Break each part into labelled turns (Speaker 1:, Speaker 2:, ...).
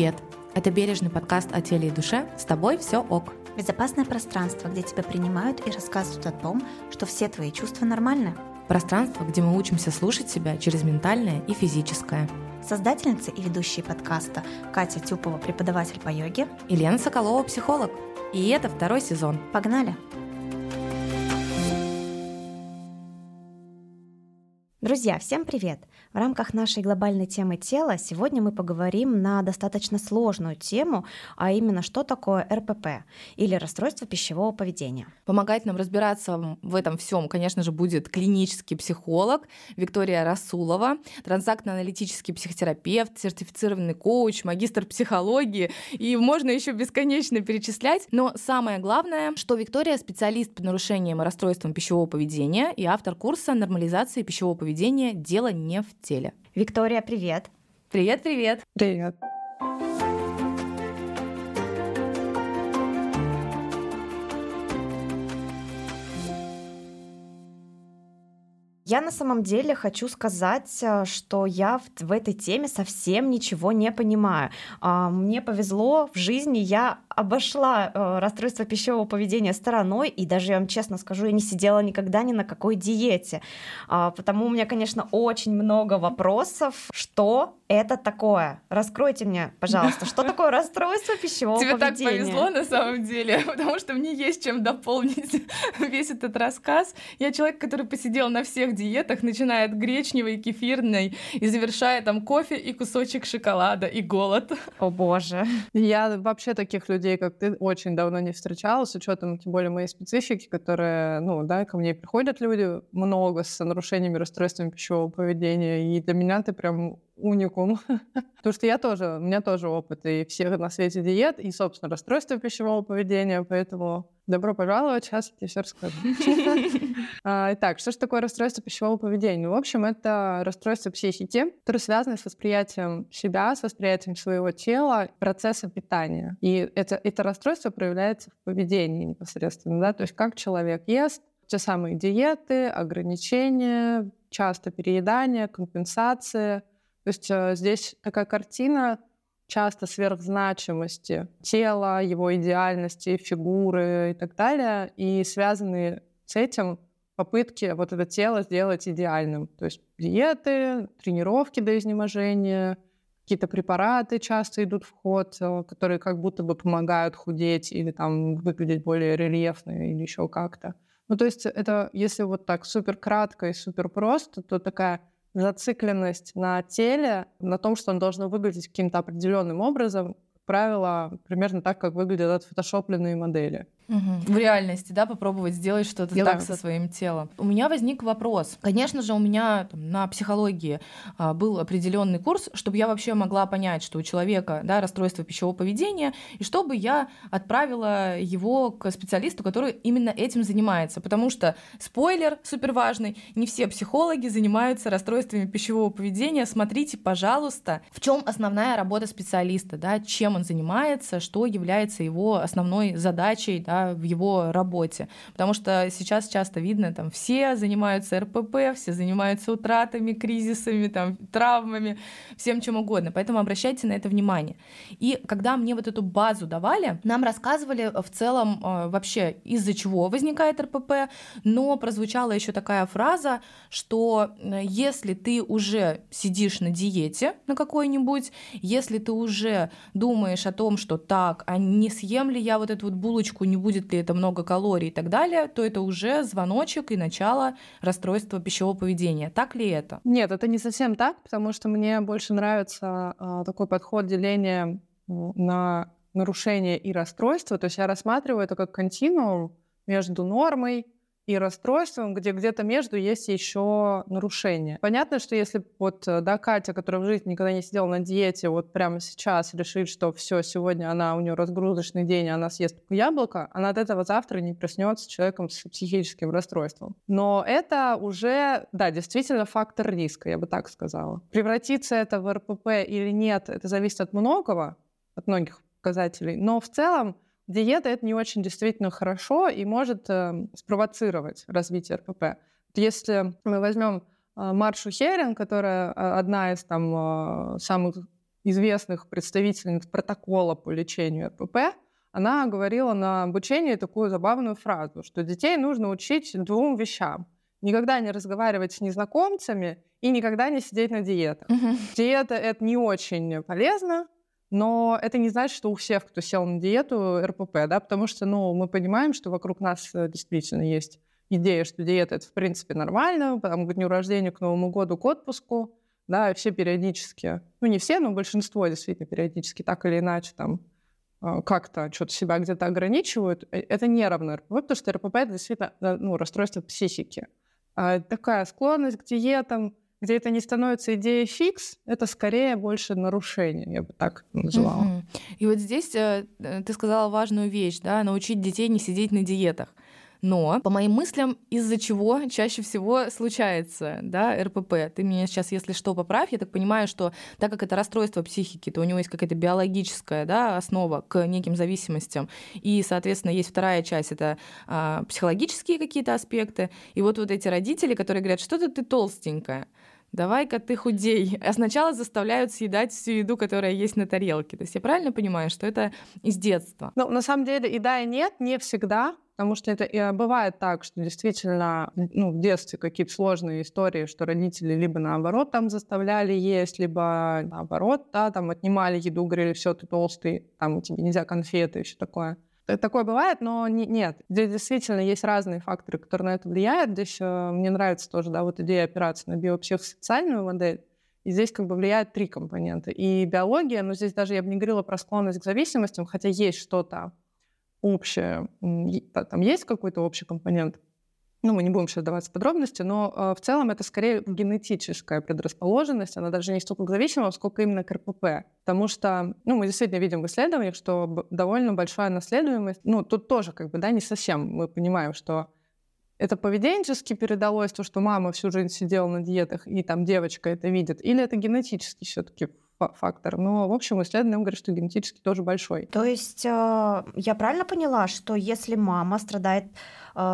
Speaker 1: Привет! Это бережный подкаст о теле и душе. С тобой все ок.
Speaker 2: Безопасное пространство, где тебя принимают и рассказывают о том, что все твои чувства нормальны.
Speaker 1: Пространство, где мы учимся слушать себя через ментальное и физическое.
Speaker 2: Создательница и ведущие подкаста Катя Тюпова, преподаватель по йоге.
Speaker 1: И Лена Соколова, психолог. И это второй сезон.
Speaker 2: Погнали! Друзья, всем привет! В рамках нашей глобальной темы тела сегодня мы поговорим на достаточно сложную тему, а именно что такое РПП или расстройство пищевого поведения.
Speaker 1: Помогать нам разбираться в этом всем, конечно же, будет клинический психолог Виктория Расулова, трансактно-аналитический психотерапевт, сертифицированный коуч, магистр психологии, и можно еще бесконечно перечислять. Но самое главное, что Виктория специалист по нарушениям и расстройствам пищевого поведения и автор курса нормализации пищевого поведения поведения дело не в теле.
Speaker 2: Виктория, привет.
Speaker 1: Привет, привет.
Speaker 3: Привет.
Speaker 2: Я на самом деле хочу сказать, э, что я в, в этой теме совсем ничего не понимаю. А, мне повезло в жизни, я обошла э, расстройство пищевого поведения стороной, и даже, я вам честно скажу, я не сидела никогда ни на какой диете. А, потому у меня, конечно, очень много вопросов, что это такое? Раскройте мне, пожалуйста, что такое расстройство пищевого
Speaker 1: Тебе
Speaker 2: поведения?
Speaker 1: Тебе так повезло на самом деле, потому что мне есть чем дополнить весь этот рассказ. Я человек, который посидел на всех диетах, начиная от гречневой, кефирной и завершая там кофе и кусочек шоколада и голод.
Speaker 2: О боже.
Speaker 3: Я вообще таких людей, как ты, очень давно не встречала, с учетом тем более моей специфики, которые, ну, да, ко мне приходят люди много с нарушениями, расстройствами пищевого поведения, и для меня ты прям уникум. Потому что я тоже, у меня тоже опыт и всех на свете диет, и, собственно, расстройства пищевого поведения, поэтому добро пожаловать, сейчас я тебе все расскажу. А, итак, что же такое расстройство пищевого поведения? В общем, это расстройство психики, которое связано с восприятием себя, с восприятием своего тела, процесса питания. И это, это расстройство проявляется в поведении непосредственно, да, то есть как человек ест, те самые диеты, ограничения, часто переедание, компенсация, то есть э, здесь такая картина часто сверхзначимости тела, его идеальности, фигуры и так далее, и связанные с этим попытки вот это тело сделать идеальным. То есть диеты, тренировки до изнеможения, какие-то препараты часто идут в ход, э, которые как будто бы помогают худеть или там выглядеть более рельефно или еще как-то. Ну, то есть это, если вот так супер кратко и супер просто, то такая зацикленность на теле, на том, что он должен выглядеть каким-то определенным образом, правило, примерно так, как выглядят отфотошопленные модели.
Speaker 1: Угу. В реальности, да, попробовать сделать что-то
Speaker 3: Я
Speaker 1: так со своим телом. У меня возник вопрос. Конечно же, у меня там, на психологии а, был определенный курс, чтобы я вообще могла понять, что у человека да, расстройство пищевого поведения, и чтобы я отправила его к специалисту, который именно этим занимается. Потому что, спойлер супер важный, не все психологи занимаются расстройствами пищевого поведения. Смотрите, пожалуйста, в чем основная работа специалиста, да, чем он занимается, что является его основной задачей, да, в его работе. Потому что сейчас часто видно, там все занимаются РПП, все занимаются утратами, кризисами, там, травмами, всем чем угодно. Поэтому обращайте на это внимание. И когда мне вот эту базу давали, нам рассказывали в целом э, вообще из-за чего возникает РПП, но прозвучала еще такая фраза, что э, если ты уже сидишь на диете на какой-нибудь, если ты уже думаешь о том, что так, а не съем ли я вот эту вот булочку, не буду будет ли это много калорий и так далее, то это уже звоночек и начало расстройства пищевого поведения. Так ли это?
Speaker 3: Нет, это не совсем так, потому что мне больше нравится э, такой подход деления на нарушение и расстройство. То есть я рассматриваю это как континуум между нормой и расстройством, где где-то между есть еще нарушение. Понятно, что если вот э, да, Катя, которая в жизни никогда не сидела на диете, вот прямо сейчас решит, что все, сегодня она, у нее разгрузочный день, она съест яблоко, она от этого завтра не проснется человеком с психическим расстройством. Но это уже, да, действительно фактор риска, я бы так сказала. Превратиться это в РПП или нет, это зависит от многого, от многих показателей. Но в целом диета это не очень действительно хорошо и может э, спровоцировать развитие РПП. Если мы возьмем э, Маршу Херин, которая э, одна из там, э, самых известных представительниц протокола по лечению РПП, она говорила на обучении такую забавную фразу, что детей нужно учить двум вещам. Никогда не разговаривать с незнакомцами и никогда не сидеть на диетах. Угу. Диета — это не очень полезно, но это не значит, что у всех, кто сел на диету, РПП, да, потому что, ну, мы понимаем, что вокруг нас э, действительно есть идея, что диета — это, в принципе, нормально, там, к дню рождения, к Новому году, к отпуску, да, все периодически, ну, не все, но большинство действительно периодически так или иначе там а, как-то что-то себя где-то ограничивают, э, это не равно РПП, потому что РПП — это действительно э, ну, расстройство психики. А такая склонность к диетам, где это не становится идеей фикс, это скорее больше нарушение, я бы так называла. Угу.
Speaker 1: И вот здесь э, ты сказала важную вещь, да, научить детей не сидеть на диетах. Но, по моим мыслям, из-за чего чаще всего случается да, РПП? Ты меня сейчас, если что, поправь. Я так понимаю, что так как это расстройство психики, то у него есть какая-то биологическая да, основа к неким зависимостям. И, соответственно, есть вторая часть, это а, психологические какие-то аспекты. И вот, вот эти родители, которые говорят, что-то ты толстенькая, давай-ка ты худей. А сначала заставляют съедать всю еду, которая есть на тарелке. То есть я правильно понимаю, что это из детства?
Speaker 3: Ну, на самом деле и да, и нет, не всегда. Потому что это и бывает так, что действительно ну, в детстве какие-то сложные истории, что родители либо наоборот там заставляли есть, либо наоборот, да, там отнимали еду, говорили, все, ты толстый, там тебе нельзя конфеты и все такое. Такое бывает, но не, нет. Здесь действительно есть разные факторы, которые на это влияют. Здесь э, мне нравится тоже, да, вот идея операции на биопсихосоциальную модель. И здесь как бы влияют три компонента. И биология, но здесь даже я бы не говорила про склонность к зависимостям, хотя есть что-то общее, там есть какой-то общий компонент, ну, мы не будем сейчас даваться в подробности, но э, в целом это скорее генетическая предрасположенность, она даже не столько к зависимым, сколько именно к РПП. Потому что, ну, мы действительно видим в исследованиях, что довольно большая наследуемость, ну, тут тоже как бы, да, не совсем мы понимаем, что это поведенчески передалось, то, что мама всю жизнь сидела на диетах, и там девочка это видит, или это генетически все-таки фактор. Но, в общем, исследования говорят, что генетически тоже большой.
Speaker 2: То есть э, я правильно поняла, что если мама страдает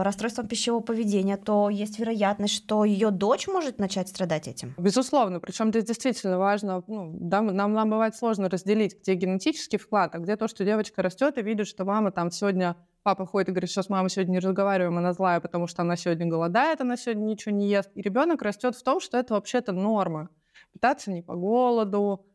Speaker 2: расстройством пищевого поведения, то есть вероятность, что ее дочь может начать страдать этим?
Speaker 3: Безусловно. Причем здесь действительно важно, ну, да, нам, нам бывает сложно разделить, где генетический вклад, а где то, что девочка растет и видит, что мама там сегодня папа ходит и говорит, что с мамой сегодня не разговариваем, она злая, потому что она сегодня голодает, она сегодня ничего не ест. И ребенок растет в том, что это вообще-то норма. Питаться не по голоду,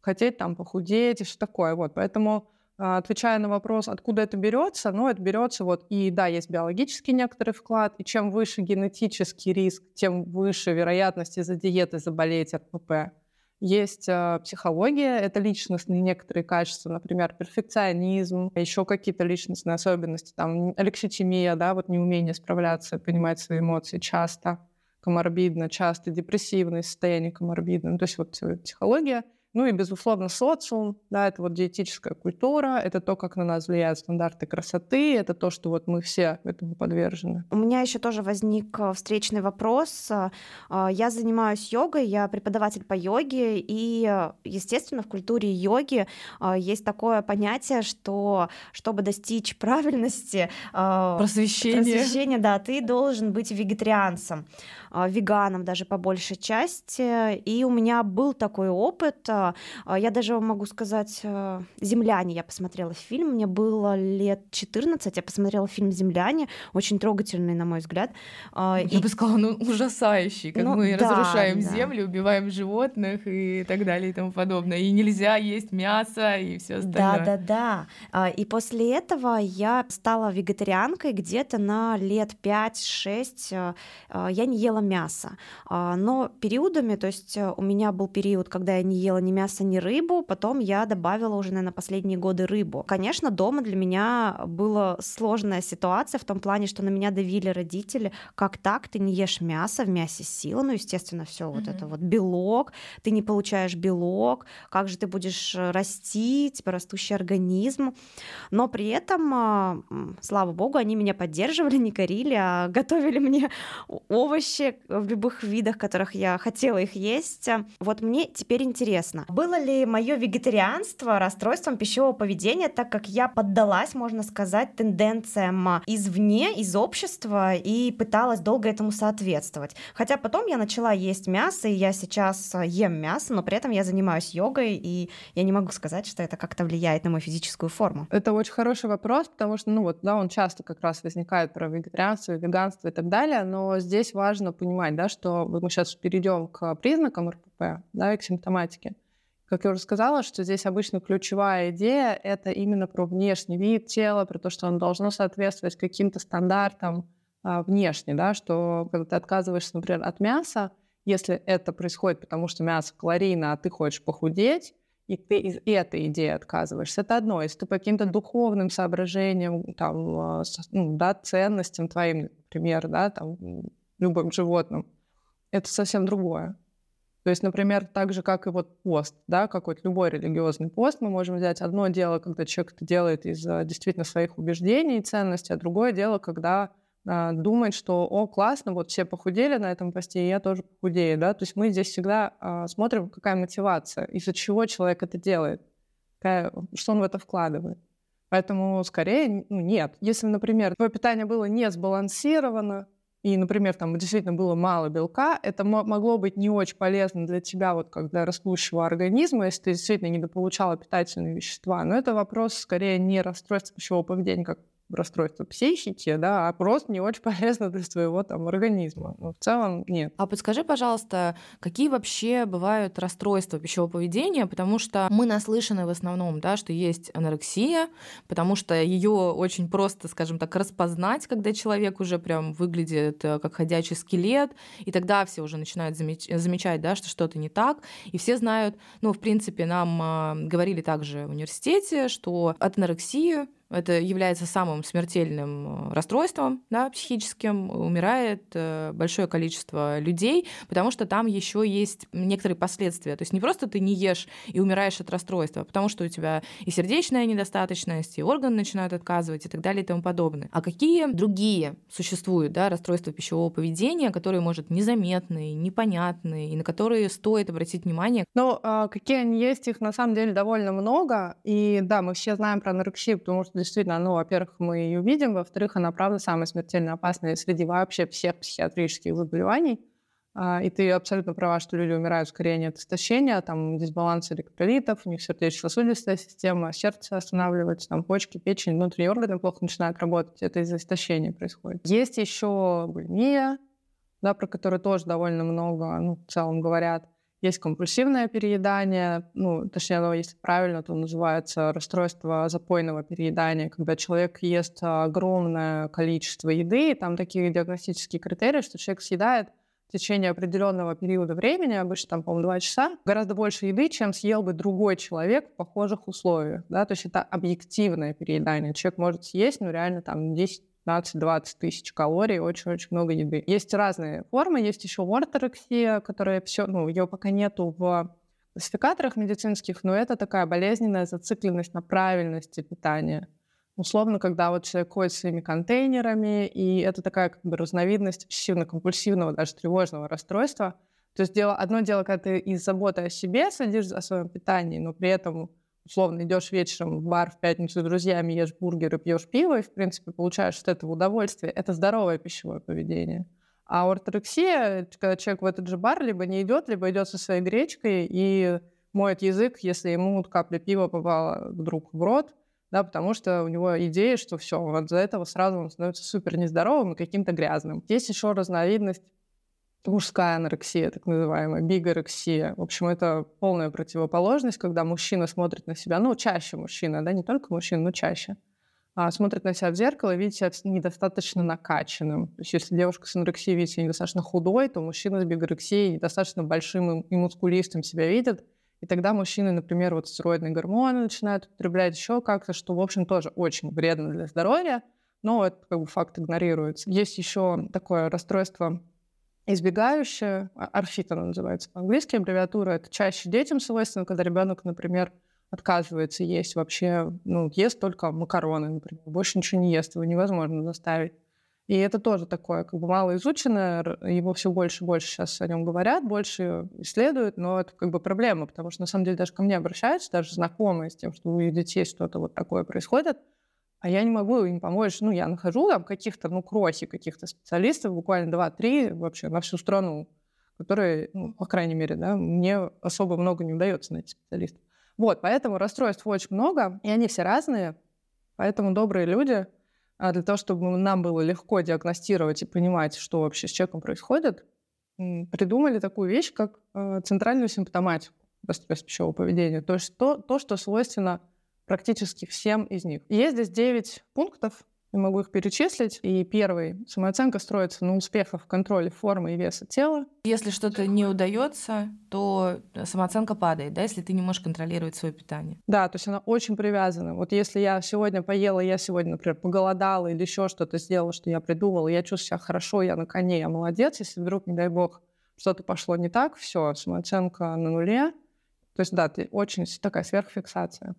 Speaker 3: хотеть там похудеть и что такое. Вот, поэтому отвечая на вопрос, откуда это берется, ну, это берется вот, и да, есть биологический некоторый вклад, и чем выше генетический риск, тем выше вероятность из-за диеты заболеть РПП. Есть э, психология, это личностные некоторые качества, например, перфекционизм, еще какие-то личностные особенности, там, алекситимия, да, вот неумение справляться, понимать свои эмоции часто, коморбидно, часто депрессивное состояние коморбидно, то есть вот психология — ну и, безусловно, социум, да, это вот диетическая культура, это то, как на нас влияют стандарты красоты, это то, что вот мы все этому подвержены.
Speaker 2: У меня еще тоже возник э, встречный вопрос. Э, я занимаюсь йогой, я преподаватель по йоге, и, естественно, в культуре йоги э, есть такое понятие, что чтобы достичь правильности,
Speaker 1: просвещения,
Speaker 2: просвещения да, ты должен быть вегетарианцем. А, веганом даже по большей части. И у меня был такой опыт. А, а, я даже могу сказать, «Земляне» я посмотрела фильм, мне было лет 14, я посмотрела фильм «Земляне», очень трогательный, на мой взгляд.
Speaker 1: Я и... бы сказала, ну, ужасающий, как ну, мы да, разрушаем да. землю, убиваем животных и так далее и тому подобное. И нельзя есть мясо и все остальное.
Speaker 2: Да, да, да. И после этого я стала вегетарианкой где-то на лет 5-6. Я не ела мясо. А, но периодами, то есть э, у меня был период, когда я не ела ни мясо, ни рыбу, потом я добавила уже, наверное, последние годы рыбу. Конечно, дома для меня была сложная ситуация в том плане, что на меня давили родители, как так, ты не ешь мясо, в мясе сила, ну, естественно, все mm-hmm. вот это вот белок, ты не получаешь белок, как же ты будешь э, расти, типа растущий организм. Но при этом, а, слава богу, они меня поддерживали, не корили, а готовили мне овощи, в любых видах, которых я хотела их есть. Вот мне теперь интересно, интересно, было ли мое вегетарианство расстройством пищевого поведения, так как я поддалась, можно сказать, тенденциям извне, из общества и пыталась долго этому соответствовать. Хотя потом я начала есть мясо, и я сейчас ем мясо, но при этом я занимаюсь йогой, и я не могу сказать, что это как-то влияет на мою физическую форму.
Speaker 3: Это очень хороший вопрос, потому что, ну вот, да, он часто как раз возникает про вегетарианство, веганство и так далее, но здесь важно понимать, да, что мы сейчас перейдем к признакам РПП, да, и к симптоматике. Как я уже сказала, что здесь обычно ключевая идея — это именно про внешний вид тела, про то, что оно должно соответствовать каким-то стандартам а, внешне, да, что когда ты отказываешься, например, от мяса, если это происходит потому, что мясо калорийно, а ты хочешь похудеть, и ты из этой идеи отказываешься, это одно. Если ты по каким-то духовным соображениям, там, а, ну, да, ценностям твоим, например, да, там, любым животным, это совсем другое. То есть, например, так же, как и вот пост, да, какой-то любой религиозный пост, мы можем взять одно дело, когда человек это делает из действительно своих убеждений и ценностей, а другое дело, когда а, думает, что, о, классно, вот все похудели на этом посте, и я тоже похудею, да, то есть мы здесь всегда а, смотрим, какая мотивация, из-за чего человек это делает, какая, что он в это вкладывает. Поэтому скорее ну, нет. Если, например, твое питание было не сбалансировано, и, например, там действительно было мало белка, это могло быть не очень полезно для тебя, вот как для растущего организма, если ты действительно недополучала питательные вещества. Но это вопрос скорее не расстройства пищевого поведения, как расстройство психики, да, а просто не очень полезно для своего там организма. Но в целом нет.
Speaker 1: А подскажи, пожалуйста, какие вообще бывают расстройства пищевого поведения, потому что мы наслышаны в основном, да, что есть анорексия, потому что ее очень просто, скажем так, распознать, когда человек уже прям выглядит э, как ходячий скелет, и тогда все уже начинают замечать, да, что что-то не так, и все знают, ну, в принципе, нам а, говорили также в университете, что от анорексии это является самым смертельным э, расстройством да, психическим, умирает э, большое количество людей, потому что там еще есть некоторые последствия. То есть не просто ты не ешь и умираешь от расстройства, а потому что у тебя и сердечная недостаточность, и органы начинают отказывать и так далее и тому подобное. А какие другие существуют да, расстройства пищевого поведения, которые, может, незаметные, непонятные, и на которые стоит обратить внимание?
Speaker 3: Ну, а какие они есть, их на самом деле довольно много. И да, мы все знаем про анорексию, потому что действительно, ну, во-первых, мы ее видим, во-вторых, она, правда, самая смертельно опасная среди вообще всех психиатрических заболеваний. А, и ты абсолютно права, что люди умирают скорее от истощения, там дисбаланс электролитов, у них сердечно-сосудистая система, сердце останавливается, там почки, печень, внутренние органы плохо начинают работать. Это из-за истощения происходит. Есть еще булимия, да, про которую тоже довольно много, ну, в целом говорят. Есть компульсивное переедание, ну, точнее, оно, если правильно, то называется расстройство запойного переедания, когда человек ест огромное количество еды, и там такие диагностические критерии, что человек съедает в течение определенного периода времени, обычно там, по-моему, два часа, гораздо больше еды, чем съел бы другой человек в похожих условиях, да, то есть это объективное переедание. Человек может съесть, ну, реально там 10 15-20 тысяч калорий, очень-очень много еды. Есть разные формы, есть еще орторексия, которая все, ну, ее пока нету в классификаторах медицинских, но это такая болезненная зацикленность на правильности питания. Условно, когда вот человек ходит своими контейнерами, и это такая как бы разновидность обсессивно-компульсивного, даже тревожного расстройства. То есть дело, одно дело, когда ты из заботы о себе следишь за своем питании, но при этом условно идешь вечером в бар в пятницу с друзьями, ешь бургеры, пьешь пиво, и, в принципе, получаешь от этого удовольствие. Это здоровое пищевое поведение. А ортодоксия, когда человек в этот же бар либо не идет, либо идет со своей гречкой и моет язык, если ему капля пива попала вдруг в рот, да, потому что у него идея, что все, вот за этого сразу он становится супер нездоровым и каким-то грязным. Есть еще разновидность мужская анорексия, так называемая, бигорексия. В общем, это полная противоположность, когда мужчина смотрит на себя, ну, чаще мужчина, да, не только мужчина, но чаще, а, смотрит на себя в зеркало и видит себя недостаточно накачанным. То есть если девушка с анорексией видит себя недостаточно худой, то мужчина с бигорексией недостаточно большим и мускулистым себя видит. И тогда мужчины, например, вот стероидные гормоны начинают употреблять еще как-то, что, в общем, тоже очень вредно для здоровья, но это как бы факт игнорируется. Есть еще такое расстройство избегающая, орфит она называется по-английски, аббревиатура, это чаще детям свойственно, когда ребенок, например, отказывается есть вообще, ну, ест только макароны, например, больше ничего не ест, его невозможно заставить. И это тоже такое, как бы малоизученное, его все больше и больше сейчас о нем говорят, больше исследуют, но это как бы проблема, потому что на самом деле даже ко мне обращаются, даже знакомые с тем, что у детей что-то вот такое происходит, а я не могу им помочь. Ну, я нахожу там каких-то, ну, крохи каких-то специалистов, буквально 2-3 вообще на всю страну, которые, ну, по крайней мере, да, мне особо много не удается найти специалистов. Вот, поэтому расстройств очень много, и они все разные, поэтому добрые люди а для того, чтобы нам было легко диагностировать и понимать, что вообще с человеком происходит, придумали такую вещь, как э, центральную симптоматику расстройств пищевого поведения. То есть то, то, что свойственно практически всем из них. Есть здесь 9 пунктов, я могу их перечислить. И первый. Самооценка строится на успехах в контроле формы и веса тела.
Speaker 1: Если что-то не удается, то самооценка падает, да, если ты не можешь контролировать свое питание.
Speaker 3: Да, то есть она очень привязана. Вот если я сегодня поела, я сегодня, например, поголодала или еще что-то сделала, что я придумала, я чувствую себя хорошо, я на коне, я молодец. Если вдруг, не дай бог, что-то пошло не так, все, самооценка на нуле. То есть, да, ты очень такая сверхфиксация.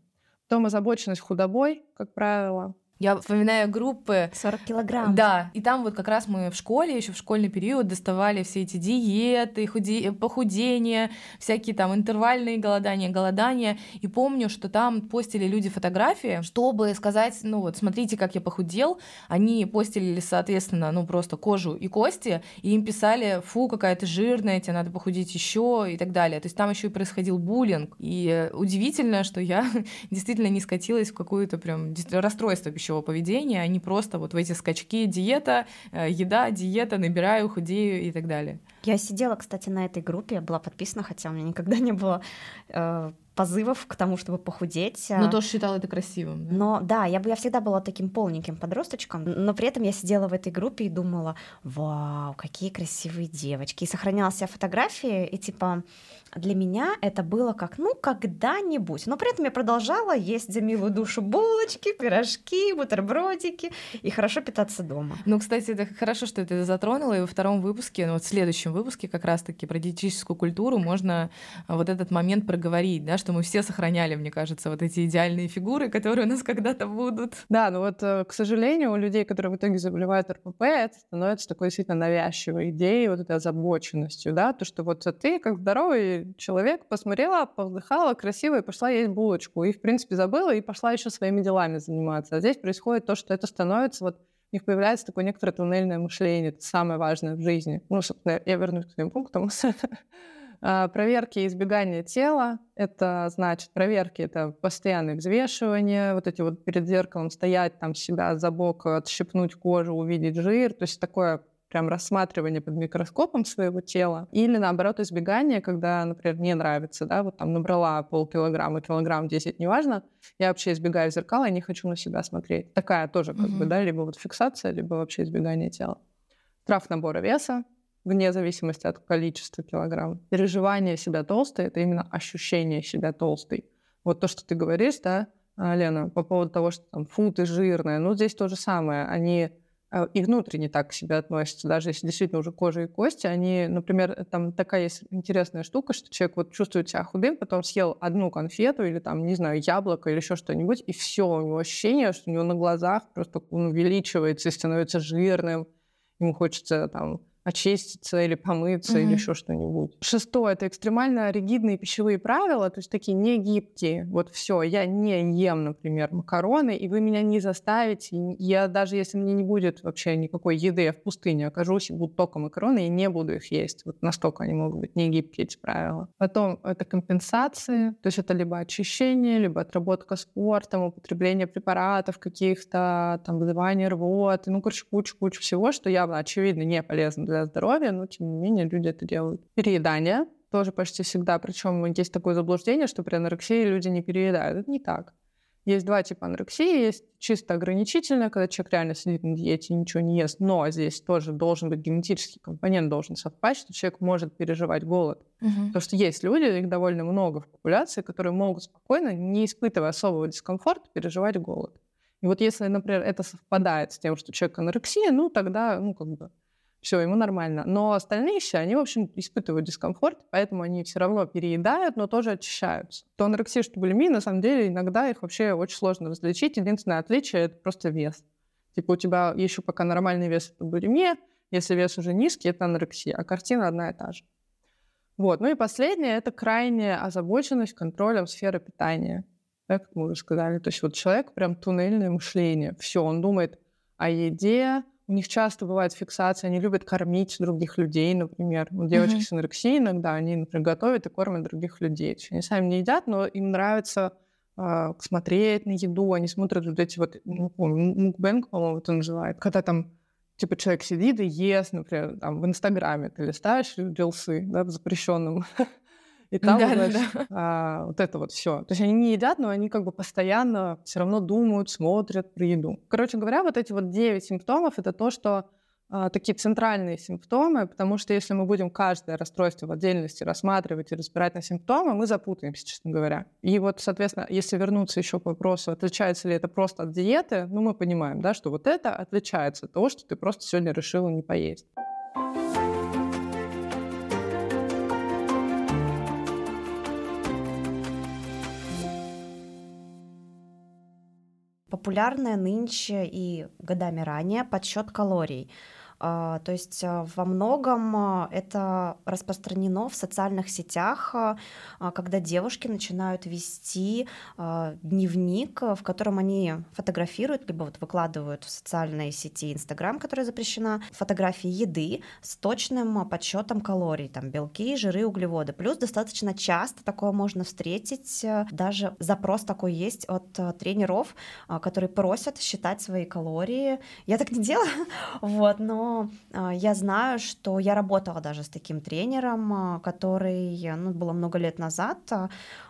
Speaker 3: Потом озабоченность худобой, как правило,
Speaker 1: я вспоминаю группы...
Speaker 2: 40 килограмм.
Speaker 1: Да, и там вот как раз мы в школе, еще в школьный период доставали все эти диеты, худи... похудения, всякие там интервальные голодания, голодания. И помню, что там постили люди фотографии, чтобы сказать, ну вот, смотрите, как я похудел. Они постили, соответственно, ну просто кожу и кости, и им писали, фу, какая ты жирная, тебе надо похудеть еще и так далее. То есть там еще и происходил буллинг. И удивительно, что я действительно не скатилась в какое-то прям расстройство пищевого поведения, а не просто вот в эти скачки диета, э, еда, диета, набираю, худею и так далее.
Speaker 2: Я сидела, кстати, на этой группе, была подписана, хотя у меня никогда не было э, позывов к тому, чтобы похудеть.
Speaker 1: Но тоже считала это красивым.
Speaker 2: Да? Но да, я, я всегда была таким полненьким подросточком, но при этом я сидела в этой группе и думала, вау, какие красивые девочки. И сохраняла себе фотографии, и типа для меня это было как, ну, когда-нибудь. Но при этом я продолжала есть за милую душу булочки, пирожки, бутербродики и хорошо питаться дома.
Speaker 1: Ну, кстати, это хорошо, что ты это затронула, и во втором выпуске, ну, вот в следующем выпуске как раз-таки про диетическую культуру можно вот этот момент проговорить, да, что мы все сохраняли, мне кажется, вот эти идеальные фигуры, которые у нас когда-то будут.
Speaker 3: Да, ну вот, э, к сожалению, у людей, которые в итоге заболевают РПП, это становится такой действительно навязчивой идеей, вот этой озабоченностью, да, то, что вот ты, как здоровый человек посмотрела, повздыхала красиво и пошла есть булочку. И, в принципе, забыла и пошла еще своими делами заниматься. А здесь происходит то, что это становится вот у них появляется такое некоторое туннельное мышление. Это самое важное в жизни. Ну, собственно, я вернусь к своим пунктам. А, проверки и избегание тела — это значит, проверки — это постоянное взвешивание, вот эти вот перед зеркалом стоять, там себя за бок, отщипнуть кожу, увидеть жир. То есть такое прям рассматривание под микроскопом своего тела, или наоборот избегание, когда, например, не нравится, да, вот там набрала полкилограмма, килограмм 10, неважно, я вообще избегаю зеркала, я не хочу на себя смотреть. Такая тоже как mm-hmm. бы, да, либо вот фиксация, либо вообще избегание тела. Страх набора веса, вне зависимости от количества килограмм. Переживание себя толстой — это именно ощущение себя толстой. Вот то, что ты говоришь, да, Лена, по поводу того, что там фу, ты жирная, ну здесь то же самое. Они а, и внутренне так к себе относятся, даже если действительно уже кожа и кости, они, например, там такая есть интересная штука, что человек вот чувствует себя худым, потом съел одну конфету или там, не знаю, яблоко или еще что-нибудь, и все, у него ощущение, что у него на глазах просто он увеличивается и становится жирным, ему хочется там очиститься или помыться mm-hmm. или еще что-нибудь. Шестое — это экстремально ригидные пищевые правила, то есть такие не гибкие. Вот все, я не ем, например, макароны, и вы меня не заставите. Я даже если мне не будет вообще никакой еды, я в пустыне окажусь и будут только макароны, и не буду их есть. Вот настолько они могут быть не гибкие, эти правила. Потом это компенсации, то есть это либо очищение, либо отработка спортом, употребление препаратов каких-то, там, вызывание рвоты, ну, короче, куча-куча всего, что явно, очевидно, не полезно для для здоровья, но тем не менее люди это делают. Переедание тоже почти всегда. Причем есть такое заблуждение, что при анорексии люди не переедают. Это не так. Есть два типа анорексии. Есть чисто ограничительная, когда человек реально сидит на диете и ничего не ест. Но здесь тоже должен быть генетический компонент, должен совпасть, что человек может переживать голод. Угу. Потому что есть люди, их довольно много в популяции, которые могут спокойно, не испытывая особого дискомфорта, переживать голод. И вот если, например, это совпадает с тем, что человек анорексия, ну тогда, ну как бы, все, ему нормально. Но остальные все, они, в общем, испытывают дискомфорт, поэтому они все равно переедают, но тоже очищаются. То анорексия, что булимия, на самом деле, иногда их вообще очень сложно различить. Единственное отличие — это просто вес. Типа у тебя еще пока нормальный вес — это булимия, если вес уже низкий — это анорексия, а картина одна и та же. Вот. Ну и последнее — это крайняя озабоченность контролем сферы питания. Да, как мы уже сказали. То есть вот человек прям туннельное мышление. Все, он думает о еде, у них часто бывает фиксация, они любят кормить других людей, например. У девочки mm-hmm. с анорексией иногда, они, например, готовят и кормят других людей. Они сами не едят, но им нравится э, смотреть на еду, они смотрят вот эти вот, ну, мукбэнг, по-моему, это называют, когда там типа человек сидит и ест, например, там в Инстаграме ты листаешь рилсы, да, в запрещенном, и там, да, значит, да. А, вот это вот все. То есть они не едят, но они как бы постоянно все равно думают, смотрят про еду. Короче говоря, вот эти вот 9 симптомов — это то, что а, такие центральные симптомы, потому что если мы будем каждое расстройство в отдельности рассматривать и разбирать на симптомы, мы запутаемся, честно говоря. И вот, соответственно, если вернуться еще к вопросу, отличается ли это просто от диеты, ну, мы понимаем, да, что вот это отличается от того, что ты просто сегодня решила не поесть.
Speaker 2: Популярная нынче и годами ранее подсчет калорий – то есть а, во многом а, это распространено в социальных сетях, когда девушки начинают вести дневник, в котором они фотографируют, либо вот выкладывают в социальные сети Инстаграм, которая запрещена, фотографии еды с точным подсчетом калорий, там белки, жиры, углеводы. Плюс достаточно часто такое можно встретить, даже запрос такой есть от тренеров, которые просят считать свои калории. Я так не делаю, вот, но а, я знаю, что я работала даже с таким тренером, а, который, ну, было много лет назад,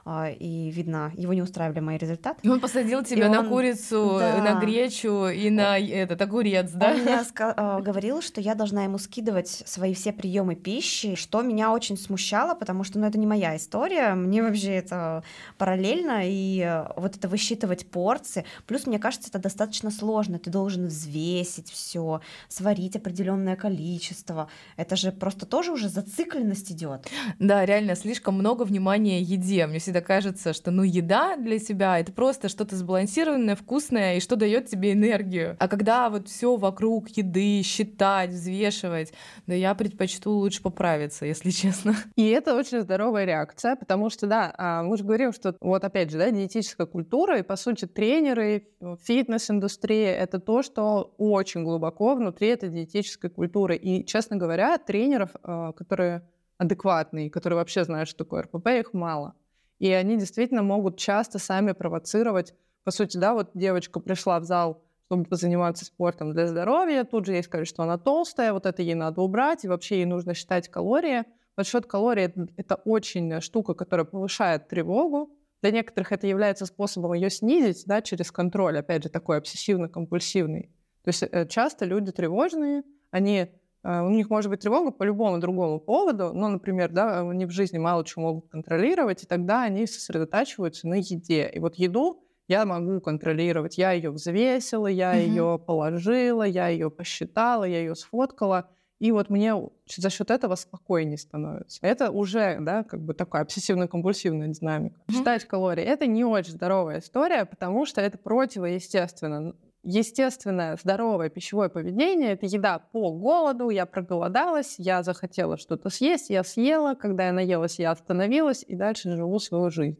Speaker 2: а, и, видно, его не устраивали мои результаты.
Speaker 1: И он посадил тебя и на он... курицу, да. на гречу и на этот огурец, да?
Speaker 2: Он мне говорил, что я должна ему скидывать свои все приемы пищи, что меня очень смущало, потому что, ну, это не моя история, мне вообще это параллельно, и вот это высчитывать порции, плюс, мне кажется, это достаточно сложно, ты должен взвесить все, сварить определенное количество. Это же просто тоже уже зацикленность идет.
Speaker 1: Да, реально, слишком много внимания еде. Мне всегда кажется, что ну еда для себя это просто что-то сбалансированное, вкусное и что дает тебе энергию. А когда вот все вокруг еды считать, взвешивать, да я предпочту лучше поправиться, если честно.
Speaker 3: И это очень здоровая реакция, потому что, да, а, мы же говорим, что вот опять же, да, диетическая культура и, по сути, тренеры, фитнес-индустрия — это то, что очень глубоко внутри этой диетической диетической культуры. И, честно говоря, тренеров, а, которые адекватные, которые вообще знают, что такое РПП, их мало. И они действительно могут часто сами провоцировать. По сути, да, вот девочка пришла в зал, чтобы позаниматься спортом для здоровья, тут же ей скажут, что она толстая, вот это ей надо убрать, и вообще ей нужно считать калории. Подсчет калорий — это очень штука, которая повышает тревогу. Для некоторых это является способом ее снизить, да, через контроль, опять же, такой обсессивно-компульсивный. То есть э, часто люди тревожные, они э, у них может быть тревога по любому другому поводу, ну, например, да, они в жизни мало чего могут контролировать, и тогда они сосредотачиваются на еде. И вот еду я могу контролировать. Я ее взвесила, я mm-hmm. ее положила, я ее посчитала, я ее сфоткала. И вот мне за счет этого спокойнее становится. Это уже, да, как бы такая обсессивно-компульсивная динамика. Mm-hmm. Считать калории — это не очень здоровая история, потому что это противоестественно естественное здоровое пищевое поведение — это еда по голоду, я проголодалась, я захотела что-то съесть, я съела, когда я наелась, я остановилась и дальше живу свою жизнь.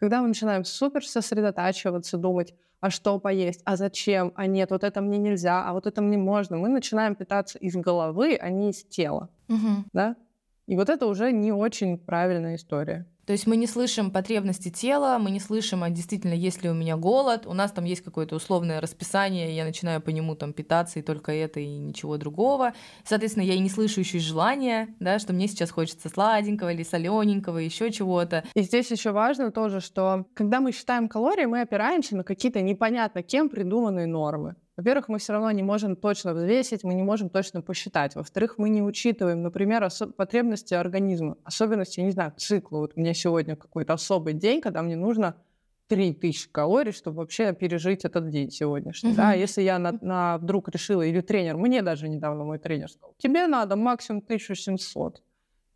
Speaker 3: Когда мы начинаем супер сосредотачиваться, думать, а что поесть, а зачем, а нет, вот это мне нельзя, а вот это мне можно, мы начинаем питаться из головы, а не из тела. Угу. Да? И вот это уже не очень правильная история.
Speaker 1: То есть мы не слышим потребности тела, мы не слышим, а действительно, есть ли у меня голод, у нас там есть какое-то условное расписание, я начинаю по нему там питаться и только это, и ничего другого. Соответственно, я и не слышу еще желания, да, что мне сейчас хочется сладенького или солененького, еще чего-то.
Speaker 3: И здесь еще важно тоже, что когда мы считаем калории, мы опираемся на какие-то непонятно кем придуманные нормы. Во-первых, мы все равно не можем точно взвесить, мы не можем точно посчитать. Во-вторых, мы не учитываем, например, осо- потребности организма, особенности, не знаю, цикла. Вот у меня сегодня какой-то особый день, когда мне нужно 3000 калорий, чтобы вообще пережить этот день сегодняшний. Mm-hmm. Да? Если я на, на, вдруг решила, или тренер, мне даже недавно мой тренер сказал, тебе надо максимум 1700.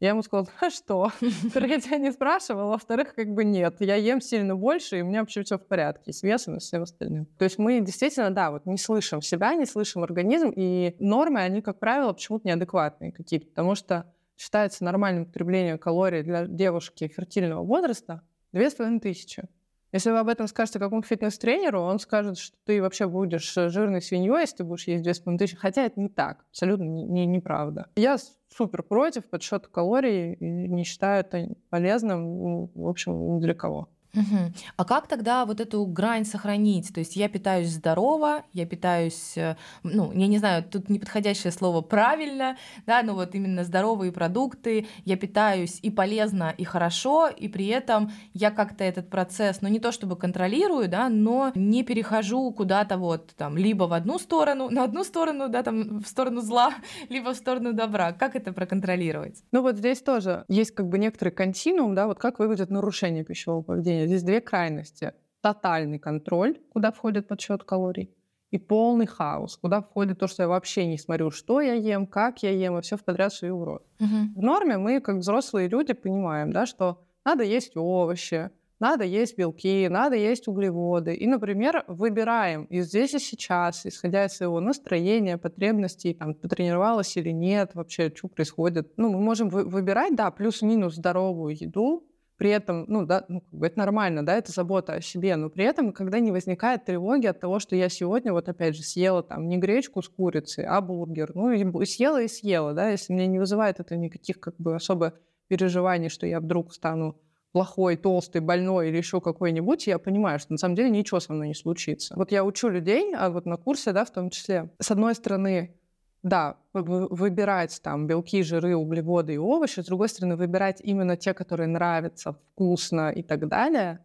Speaker 3: Я ему сказала, а что? Во-первых, я тебя не спрашивала, во-вторых, как бы нет. Я ем сильно больше, и у меня вообще все в порядке с весом и всем остальным. То есть мы действительно, да, вот не слышим себя, не слышим организм, и нормы, они, как правило, почему-то неадекватные какие-то, потому что считается нормальным потребление калорий для девушки фертильного возраста 2500. Если вы об этом скажете какому-то фитнес-тренеру, он скажет, что ты вообще будешь жирной свиньей, если ты будешь есть 2500. Хотя это не так, абсолютно не, неправда. Я супер против подсчета калорий и не считаю это полезным, в общем, ни для кого.
Speaker 1: Угу. А как тогда вот эту грань сохранить? То есть я питаюсь здорово, я питаюсь, э, ну, я не знаю, тут неподходящее слово правильно, да, но вот именно здоровые продукты, я питаюсь и полезно, и хорошо, и при этом я как-то этот процесс, ну, не то чтобы контролирую, да, но не перехожу куда-то вот там либо в одну сторону, на одну сторону, да, там в сторону зла, либо в сторону добра. Как это проконтролировать?
Speaker 3: Ну, вот здесь тоже есть как бы некоторый континуум, да, вот как выглядит нарушение пищевого поведения Здесь две крайности. Тотальный контроль, куда входит подсчет калорий, и полный хаос, куда входит то, что я вообще не смотрю, что я ем, как я ем, и все в подряд в рот. Угу. В норме мы, как взрослые люди, понимаем, да, что надо есть овощи, надо есть белки, надо есть углеводы. И, например, выбираем и здесь и сейчас, исходя из своего настроения, потребностей, там, потренировалась или нет, вообще, что происходит. Ну, мы можем вы- выбирать, да, плюс-минус здоровую еду, при этом, ну, да, ну, это нормально, да, это забота о себе, но при этом, когда не возникает тревоги от того, что я сегодня, вот опять же, съела там не гречку с курицей, а бургер, ну, и съела и съела, да, если мне не вызывает это никаких, как бы, особо переживаний, что я вдруг стану плохой, толстый, больной или еще какой-нибудь, я понимаю, что на самом деле ничего со мной не случится. Вот я учу людей, а вот на курсе, да, в том числе, с одной стороны, да, выбирать там белки, жиры, углеводы и овощи, с другой стороны, выбирать именно те, которые нравятся, вкусно и так далее.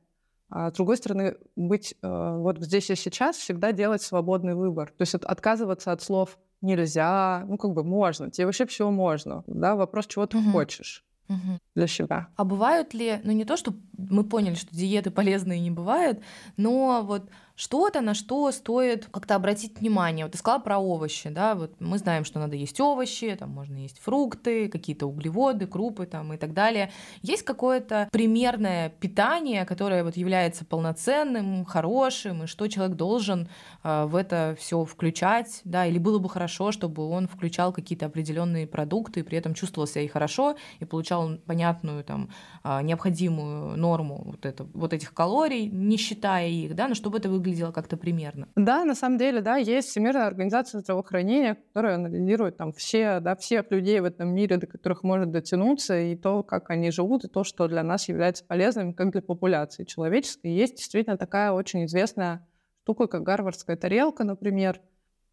Speaker 3: А с другой стороны, быть э, вот здесь и сейчас всегда делать свободный выбор. То есть отказываться от слов нельзя, ну как бы можно, тебе вообще всего можно, да, вопрос, чего ты угу. хочешь угу. для себя.
Speaker 1: А бывают ли, ну не то, что мы поняли, что диеты полезные не бывают, но вот что-то, на что стоит как-то обратить внимание. Вот ты сказала про овощи, да, вот мы знаем, что надо есть овощи, там можно есть фрукты, какие-то углеводы, крупы там и так далее. Есть какое-то примерное питание, которое вот является полноценным, хорошим, и что человек должен э, в это все включать, да, или было бы хорошо, чтобы он включал какие-то определенные продукты, и при этом чувствовал себя и хорошо, и получал понятную там э, необходимую норму вот, это, вот этих калорий, не считая их, да, но чтобы это выглядело выглядело как-то примерно.
Speaker 3: Да, на самом деле, да, есть Всемирная организация здравоохранения, которая анализирует там все, да, всех людей в этом мире, до которых может дотянуться, и то, как они живут, и то, что для нас является полезным, как для популяции человеческой. Есть действительно такая очень известная штука, как гарвардская тарелка, например,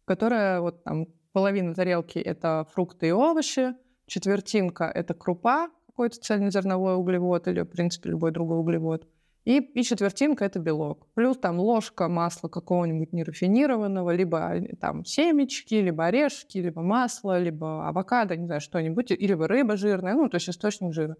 Speaker 3: которая вот там половина тарелки — это фрукты и овощи, четвертинка — это крупа, какой-то цельнозерновой углевод или, в принципе, любой другой углевод, и, и четвертинка — это белок. Плюс там ложка масла какого-нибудь нерафинированного, либо э, там семечки, либо орешки, либо масло, либо авокадо, не знаю, что-нибудь, или рыба жирная, ну, то есть источник жира.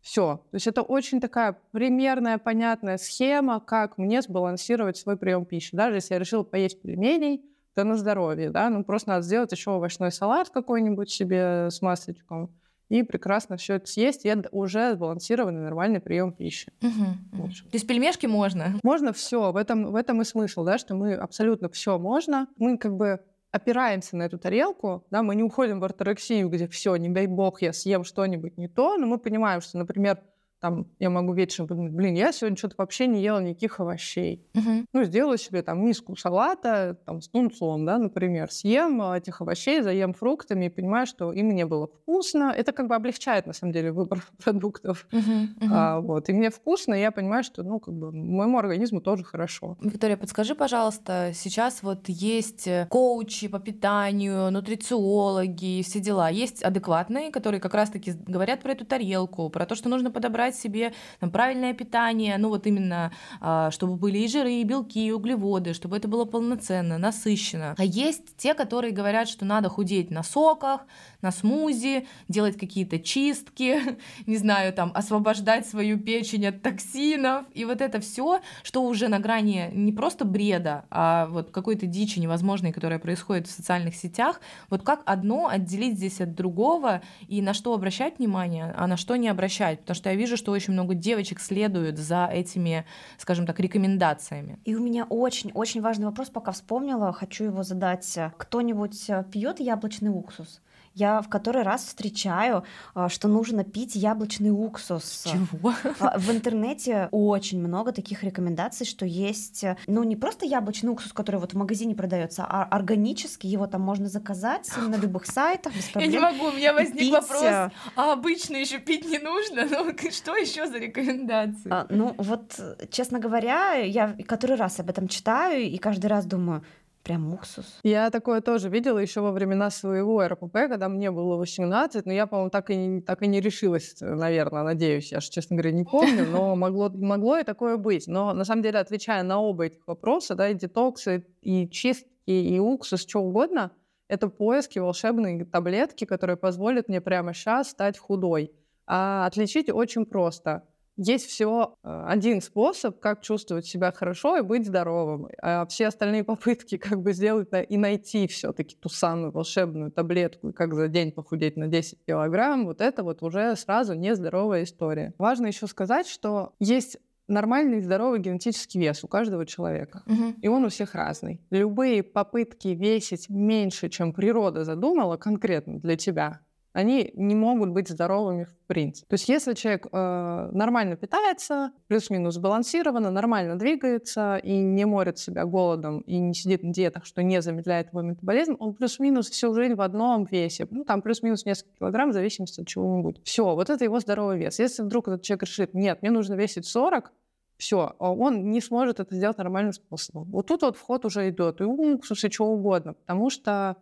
Speaker 3: Все. То есть это очень такая примерная, понятная схема, как мне сбалансировать свой прием пищи. Даже если я решила поесть пельменей, то на здоровье, да, ну просто надо сделать еще овощной салат какой-нибудь себе с масличком, и прекрасно все это съесть, и это уже сбалансированный нормальный прием пищи.
Speaker 1: Угу. То есть пельмешки можно?
Speaker 3: Можно все. В этом, в этом и смысл, да, что мы абсолютно все можно. Мы как бы опираемся на эту тарелку, да, мы не уходим в орторексию, где все, не дай бог, я съем что-нибудь не то, но мы понимаем, что, например, там я могу вечером подумать, блин, я сегодня что-то вообще не ела никаких овощей. Uh-huh. Ну, сделаю себе там миску салата там, с тунцом, да, например, съем этих овощей, заем фруктами и понимаю, что им не было вкусно. Это как бы облегчает, на самом деле, выбор продуктов. Uh-huh. Uh-huh. А, вот. И мне вкусно, и я понимаю, что, ну, как бы моему организму тоже хорошо.
Speaker 1: Виктория, подскажи, пожалуйста, сейчас вот есть э, коучи по питанию, нутрициологи, все дела. Есть адекватные, которые как раз-таки говорят про эту тарелку, про то, что нужно подобрать подбирать себе там, правильное питание, ну вот именно, а, чтобы были и жиры, и белки, и углеводы, чтобы это было полноценно, насыщенно. А есть те, которые говорят, что надо худеть на соках, на смузи, делать какие-то чистки, не знаю, там, освобождать свою печень от токсинов, и вот это все, что уже на грани не просто бреда, а вот какой-то дичи невозможной, которая происходит в социальных сетях, вот как одно отделить здесь от другого, и на что обращать внимание, а на что не обращать, потому что я вижу, что очень много девочек следуют за этими, скажем так, рекомендациями.
Speaker 2: И у меня очень-очень важный вопрос, пока вспомнила, хочу его задать. Кто-нибудь пьет яблочный уксус? Я в который раз встречаю, а, что нужно пить яблочный уксус.
Speaker 1: Чего?
Speaker 2: А, в интернете очень много таких рекомендаций, что есть, ну, не просто яблочный уксус, который вот в магазине продается, а органический, его там можно заказать на любых сайтах без
Speaker 1: проблем. Я не могу, у меня возник пить... вопрос, а обычно еще пить не нужно? Ну, что еще за рекомендации?
Speaker 2: А, ну, вот, честно говоря, я который раз об этом читаю и каждый раз думаю, Прям уксус.
Speaker 3: Я такое тоже видела еще во времена своего РПП, когда мне было 18, но я, по-моему, так и, не, так и не решилась, наверное, надеюсь. Я же, честно говоря, не помню, но могло, могло и такое быть. Но, на самом деле, отвечая на оба этих вопроса, да, и детоксы, и чистки, и уксус, что угодно, это поиски волшебной таблетки, которые позволят мне прямо сейчас стать худой. А отличить очень просто – есть всего э, один способ, как чувствовать себя хорошо и быть здоровым. А все остальные попытки как бы сделать и найти все-таки ту самую волшебную таблетку, как за день похудеть на 10 килограмм, вот это вот уже сразу нездоровая история. Важно еще сказать, что есть нормальный здоровый генетический вес у каждого человека. Угу. И он у всех разный. Любые попытки весить меньше, чем природа задумала конкретно для тебя, они не могут быть здоровыми в принципе. То есть если человек э, нормально питается, плюс-минус сбалансированно, нормально двигается и не морит себя голодом и не сидит на диетах, что не замедляет его метаболизм, он плюс-минус всю жизнь в одном весе. Ну, там плюс-минус несколько килограмм в зависимости от чего-нибудь. Все, вот это его здоровый вес. Если вдруг этот человек решит, нет, мне нужно весить 40, все, а он не сможет это сделать нормальным способом. Вот тут вот вход уже идет, и уксус, и что угодно, потому что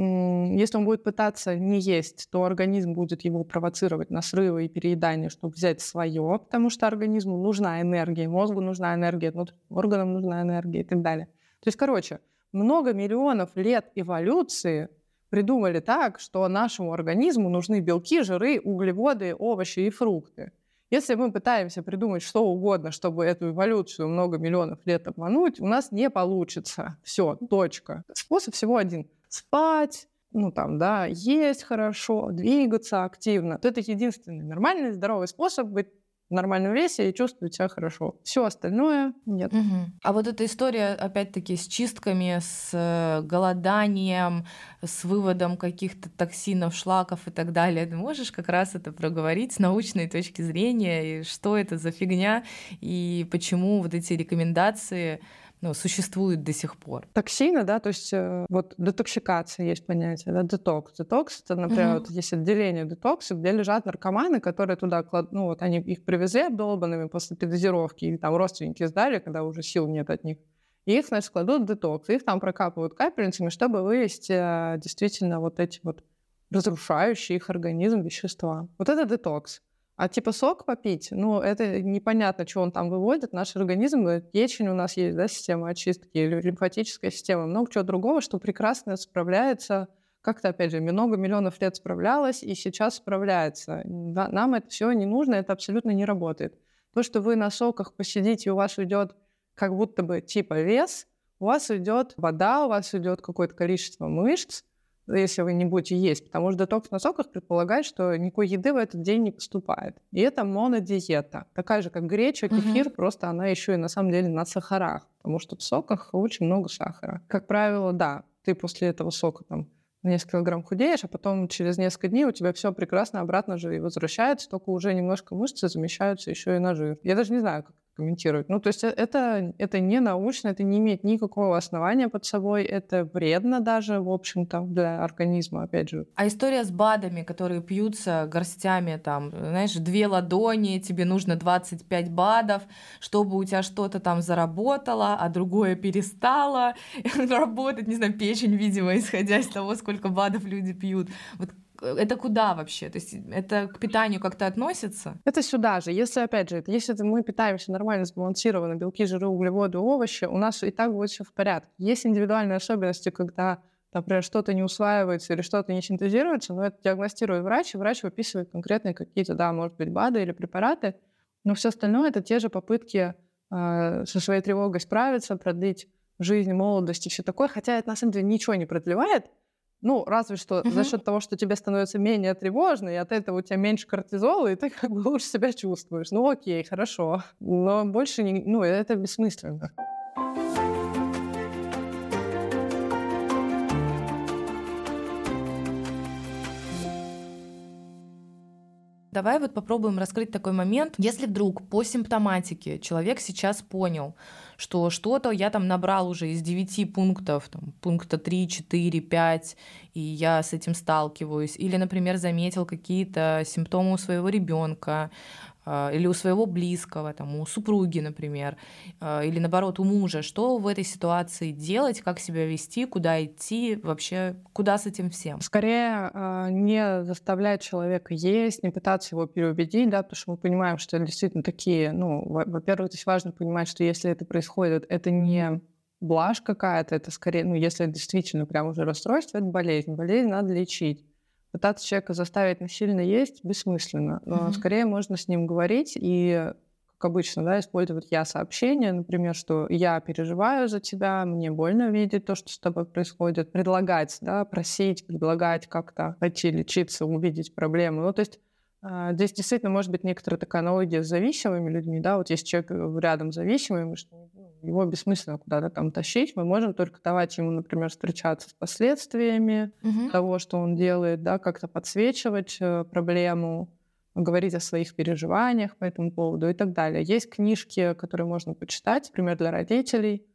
Speaker 3: если он будет пытаться не есть, то организм будет его провоцировать на срывы и переедание, чтобы взять свое, потому что организму нужна энергия, мозгу нужна энергия, органам нужна энергия и так далее. То есть, короче, много миллионов лет эволюции придумали так, что нашему организму нужны белки, жиры, углеводы, овощи и фрукты. Если мы пытаемся придумать что угодно, чтобы эту эволюцию много миллионов лет обмануть, у нас не получится. Все, точка. Способ всего один спать, ну там, да, есть хорошо, двигаться активно. То это единственный нормальный, здоровый способ быть в нормальном весе и чувствовать себя хорошо. Все остальное нет.
Speaker 1: Угу. А вот эта история, опять-таки, с чистками, с э, голоданием, с выводом каких-то токсинов, шлаков и так далее, ты можешь как раз это проговорить с научной точки зрения, и что это за фигня, и почему вот эти рекомендации ну, существует до сих пор.
Speaker 3: Токсины, да, то есть э, вот детоксикация есть понятие, да, детокс. Детокс — это, например, угу. вот есть отделение детокса, где лежат наркоманы, которые туда кладут, ну вот они их привезли обдолбанными после передозировки, или там родственники сдали, когда уже сил нет от них. И их, значит, кладут в детокс, их там прокапывают капельницами, чтобы вывести э, действительно вот эти вот разрушающие их организм вещества. Вот это детокс. А типа сок попить, ну, это непонятно, что он там выводит. Наш организм, печень у нас есть, да, система очистки, лимфатическая система, много чего другого, что прекрасно справляется как-то, опять же, много миллионов лет справлялась и сейчас справляется. Нам это все не нужно, это абсолютно не работает. То, что вы на соках посидите, у вас уйдет как будто бы типа вес, у вас уйдет вода, у вас уйдет какое-то количество мышц, если вы не будете есть, потому что детокс на соках предполагает, что никакой еды в этот день не поступает. И это монодиета, такая же, как греча, кефир, угу. просто она еще и на самом деле на сахарах, потому что в соках очень много сахара. Как правило, да, ты после этого сока там на несколько килограмм худеешь, а потом через несколько дней у тебя все прекрасно обратно же и возвращается, только уже немножко мышцы замещаются еще и на жир. Я даже не знаю, как комментировать. Ну, то есть э, это, это не научно, это не имеет никакого основания под собой, это вредно даже, в общем-то, для организма, опять же.
Speaker 1: А история с БАДами, которые пьются горстями, там, знаешь, две ладони, тебе нужно 25 БАДов, чтобы у тебя что-то там заработало, а другое перестало работать, не знаю, печень, видимо, исходя из того, сколько БАДов люди пьют. Вот это куда вообще? То есть это к питанию как-то относится?
Speaker 3: Это сюда же. Если, опять же, если мы питаемся нормально, сбалансированно, белки, жиры, углеводы, овощи, у нас и так будет все в порядке. Есть индивидуальные особенности, когда например, что-то не усваивается или что-то не синтезируется, но это диагностирует врач, и врач выписывает конкретные какие-то, да, может быть, БАДы или препараты, но все остальное — это те же попытки э, со своей тревогой справиться, продлить жизнь, молодость и все такое, хотя это на самом деле ничего не продлевает, ну, разве что угу. за счет того, что тебе становится менее тревожно, и от этого у тебя меньше кортизола, и ты как бы лучше себя чувствуешь. Ну, окей, хорошо. Но больше не... Ну, это бессмысленно.
Speaker 1: Давай вот попробуем раскрыть такой момент. Если вдруг по симптоматике человек сейчас понял, что что-то я там набрал уже из 9 пунктов, там, пункта 3, 4, 5, и я с этим сталкиваюсь, или, например, заметил какие-то симптомы у своего ребенка, или у своего близкого, там, у супруги, например, а, или наоборот у мужа, что в этой ситуации делать, как себя вести, куда идти, вообще куда с этим всем?
Speaker 3: Скорее а, не заставлять человека есть, не пытаться его переубедить, да, потому что мы понимаем, что действительно такие, ну, во-первых, здесь важно понимать, что если это происходит, это не блажь какая-то, это скорее, ну, если это действительно прям уже расстройство, это болезнь. Болезнь надо лечить пытаться человека заставить насильно есть бессмысленно. Но mm-hmm. скорее можно с ним говорить и, как обычно, да, использовать я сообщение, например, что я переживаю за тебя, мне больно видеть то, что с тобой происходит, предлагать, да, просить, предлагать как-то пойти лечиться, увидеть проблему. Ну, то есть Здесь действительно может быть некоторая такая аналогия с зависимыми людьми, да, вот если человек э, рядом зависимый, мы что его бессмысленно куда-то там тащить. Мы можем только давать ему, например, встречаться с последствиями угу. того, что он делает, да, как-то подсвечивать э, проблему, говорить о своих переживаниях по этому поводу и так далее. Есть книжки, которые можно почитать, например, для родителей, а,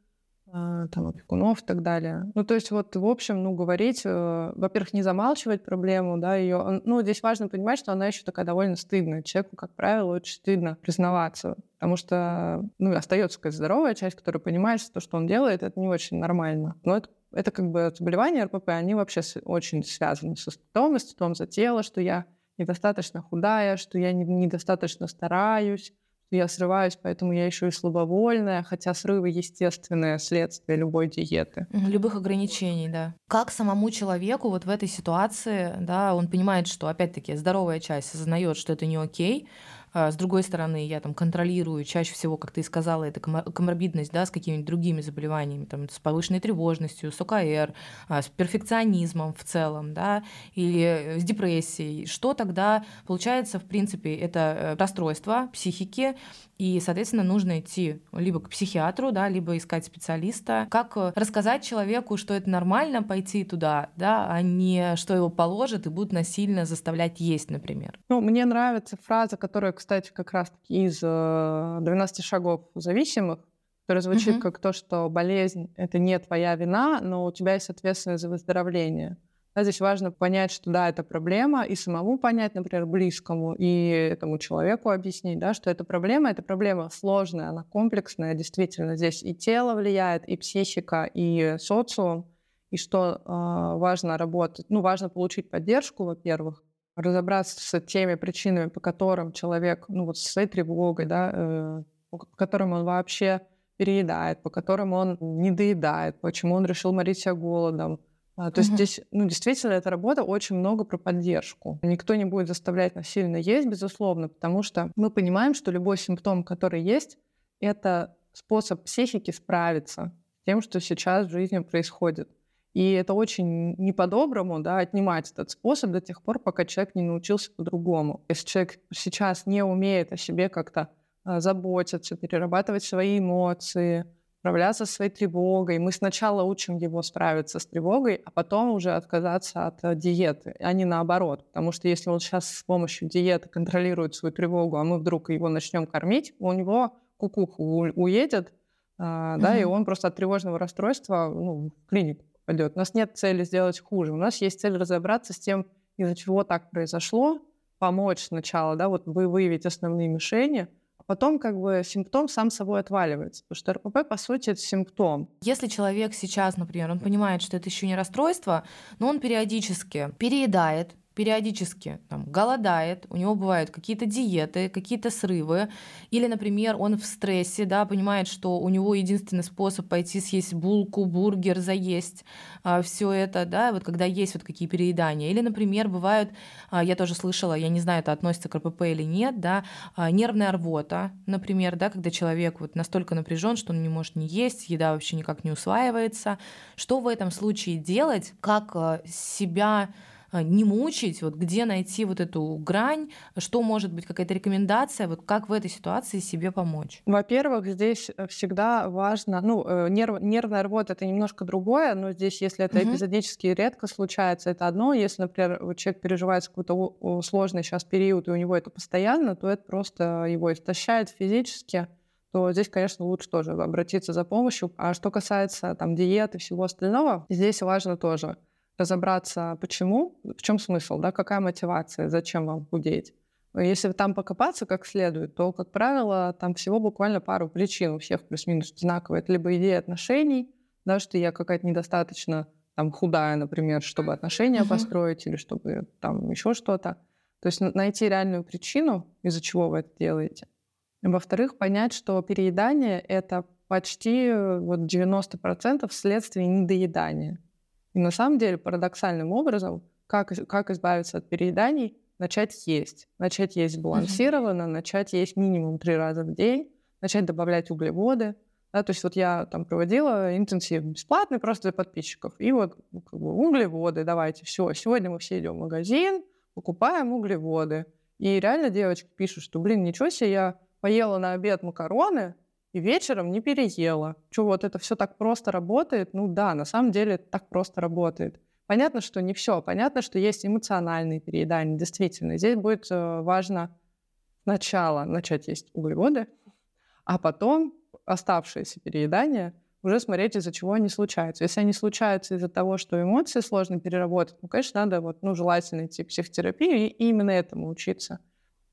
Speaker 3: там, опекунов и так далее. Ну, то есть вот, в общем, ну, говорить, э, во-первых, не замалчивать проблему, да, ее, ну, здесь важно понимать, что она еще такая довольно стыдная. Человеку, как правило, очень стыдно признаваться, потому что, ну, остается какая-то здоровая часть, которая понимает, что то, что он делает, это не очень нормально. Но это это как бы заболевания РПП, они вообще очень связаны со стыдом, стыдом за тело, что я недостаточно худая, что я недостаточно стараюсь, я срываюсь, поэтому я еще и слабовольная, хотя срывы естественное следствие любой диеты.
Speaker 1: Любых ограничений, да. Как самому человеку вот в этой ситуации, да, он понимает, что, опять-таки, здоровая часть осознает, что это не окей, с другой стороны, я там контролирую чаще всего, как ты и сказала, это коморбидность, да, с какими-нибудь другими заболеваниями, там, с повышенной тревожностью, с ОКР, а, с перфекционизмом в целом, да, или с депрессией. Что тогда получается, в принципе, это э, расстройство психики, и, соответственно, нужно идти либо к психиатру, да, либо искать специалиста. Как э, рассказать человеку, что это нормально пойти туда, да, а не что его положат и будут насильно заставлять есть, например.
Speaker 3: Ну, мне нравится фраза, которая, кстати, как раз-таки из 12 э, шагов зависимых, которая звучит uh-huh. как то, что болезнь — это не твоя вина, но у тебя есть ответственность за выздоровление. Да, здесь важно понять, что да, это проблема, и самому понять, например, близкому, и этому человеку объяснить, да, что это проблема, это проблема сложная, она комплексная, действительно. Здесь и тело влияет, и психика, и социум, и что э, важно работать, ну, важно получить поддержку, во-первых, разобраться с теми причинами, по которым человек, ну, вот со своей тревогой, да, э, по которым он вообще переедает, по которым он не доедает, почему он решил морить себя голодом, а, то угу. есть здесь, ну, действительно, эта работа очень много про поддержку. Никто не будет заставлять насильно есть, безусловно, потому что мы понимаем, что любой симптом, который есть, это способ психики справиться с тем, что сейчас в жизни происходит. И это очень не по-доброму, да, отнимать этот способ до тех пор, пока человек не научился по-другому. Если человек сейчас не умеет о себе как-то а, заботиться, перерабатывать свои эмоции, справляться со своей тревогой. Мы сначала учим его справиться с тревогой, а потом уже отказаться от э, диеты, а не наоборот. Потому что если он сейчас с помощью диеты контролирует свою тревогу, а мы вдруг его начнем кормить, у него кукуха уедет, а, да, и он просто от тревожного расстройства ну, в клинику пойдет. У нас нет цели сделать хуже. У нас есть цель разобраться с тем, из-за чего так произошло, помочь сначала, да, вот вы выявить основные мишени, а потом как бы симптом сам собой отваливается. Потому что РПП, по сути, это симптом.
Speaker 1: Если человек сейчас, например, он понимает, что это еще не расстройство, но он периодически переедает, периодически там, голодает, у него бывают какие-то диеты, какие-то срывы, или, например, он в стрессе, да, понимает, что у него единственный способ пойти съесть булку, бургер, заесть а, все это, да, вот когда есть вот какие переедания. Или, например, бывают, а, я тоже слышала, я не знаю, это относится к РПП или нет, да, а, нервная рвота, например, да, когда человек вот настолько напряжен, что он не может не есть, еда вообще никак не усваивается. Что в этом случае делать? Как а, себя не мучить, вот где найти вот эту грань, что может быть какая-то рекомендация, вот как в этой ситуации себе помочь?
Speaker 3: Во-первых, здесь э, всегда важно, ну, э, нерв, нервная рвота это немножко другое, но здесь, если это угу. эпизодически редко случается, это одно. Если, например, человек переживает какой-то сложный сейчас период, и у него это постоянно, то это просто его истощает физически то здесь, конечно, лучше тоже обратиться за помощью. А что касается там диеты и всего остального, здесь важно тоже разобраться, почему, в чем смысл, да, какая мотивация, зачем вам худеть. Если там покопаться как следует, то, как правило, там всего буквально пару причин у всех плюс-минус одинаковые. Это либо идея отношений, да, что я какая-то недостаточно там худая, например, чтобы отношения uh-huh. построить или чтобы там еще что-то. То есть найти реальную причину, из-за чего вы это делаете. Во-вторых, понять, что переедание — это почти вот 90% следствие недоедания. И на самом деле парадоксальным образом, как, как избавиться от перееданий, начать есть. Начать есть сбалансированно, начать есть минимум три раза в день, начать добавлять углеводы. Да, то есть вот я там проводила интенсив бесплатный просто для подписчиков. И вот ну, как бы, углеводы, давайте, все, сегодня мы все идем в магазин, покупаем углеводы. И реально девочки пишут, что, блин, ничего себе, я поела на обед макароны, и вечером не переела. Что вот это все так просто работает? Ну да, на самом деле это так просто работает. Понятно, что не все. Понятно, что есть эмоциональные переедания. Действительно, здесь будет э, важно сначала начать есть углеводы, а потом оставшиеся переедания уже смотреть, из-за чего они случаются. Если они случаются из-за того, что эмоции сложно переработать, ну, конечно, надо вот, ну, желательно идти в психотерапию и именно этому учиться.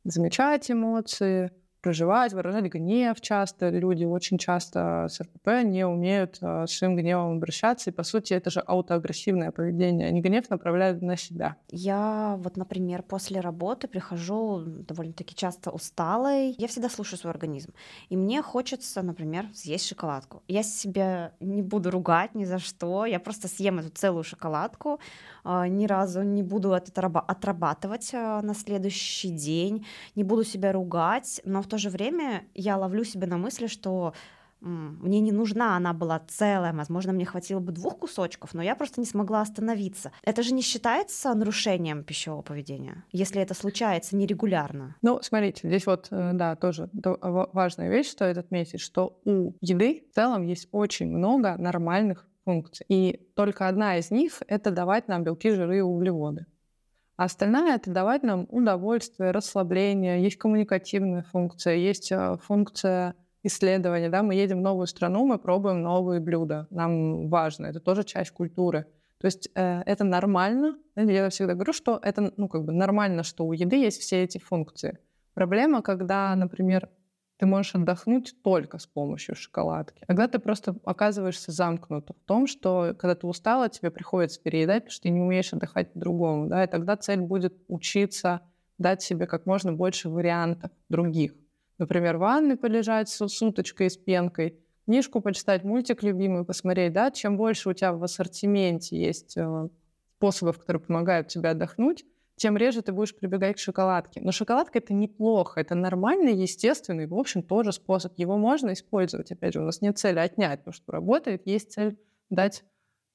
Speaker 3: Замечать эмоции, проживать, выражать гнев часто. Люди очень часто с РПП не умеют э, своим гневом обращаться. И, по сути, это же аутоагрессивное поведение. Они гнев направляют на себя.
Speaker 2: Я вот, например, после работы прихожу довольно-таки часто усталой. Я всегда слушаю свой организм. И мне хочется, например, съесть шоколадку. Я себя не буду ругать ни за что. Я просто съем эту целую шоколадку. Э, ни разу не буду это отрабатывать э, на следующий день. Не буду себя ругать. Но в то же время я ловлю себя на мысли, что мне не нужна она была целая, возможно, мне хватило бы двух кусочков, но я просто не смогла остановиться. Это же не считается нарушением пищевого поведения, если это случается нерегулярно.
Speaker 3: Ну, смотрите, здесь вот, э, да, тоже важная вещь стоит отметить, что у еды в целом есть очень много нормальных функций. И только одна из них — это давать нам белки, жиры и углеводы. А остальная — это давать нам удовольствие, расслабление. Есть коммуникативная функция, есть э, функция исследования. Да? Мы едем в новую страну, мы пробуем новые блюда. Нам важно, это тоже часть культуры. То есть э, это нормально. Я всегда говорю, что это ну, как бы нормально, что у еды есть все эти функции. Проблема, когда, например, ты можешь отдохнуть только с помощью шоколадки. Когда ты просто оказываешься замкнут в том, что когда ты устала, тебе приходится переедать, потому что ты не умеешь отдыхать по-другому. Да? И тогда цель будет учиться дать себе как можно больше вариантов других. Например, в ванной полежать с, с уточкой с пенкой, книжку почитать, мультик любимый посмотреть. Да? Чем больше у тебя в ассортименте есть э, способов, которые помогают тебе отдохнуть, тем реже ты будешь прибегать к шоколадке. Но шоколадка это неплохо, это нормальный, естественный, в общем, тоже способ. Его можно использовать. Опять же, у нас нет цели отнять то, что работает, есть цель дать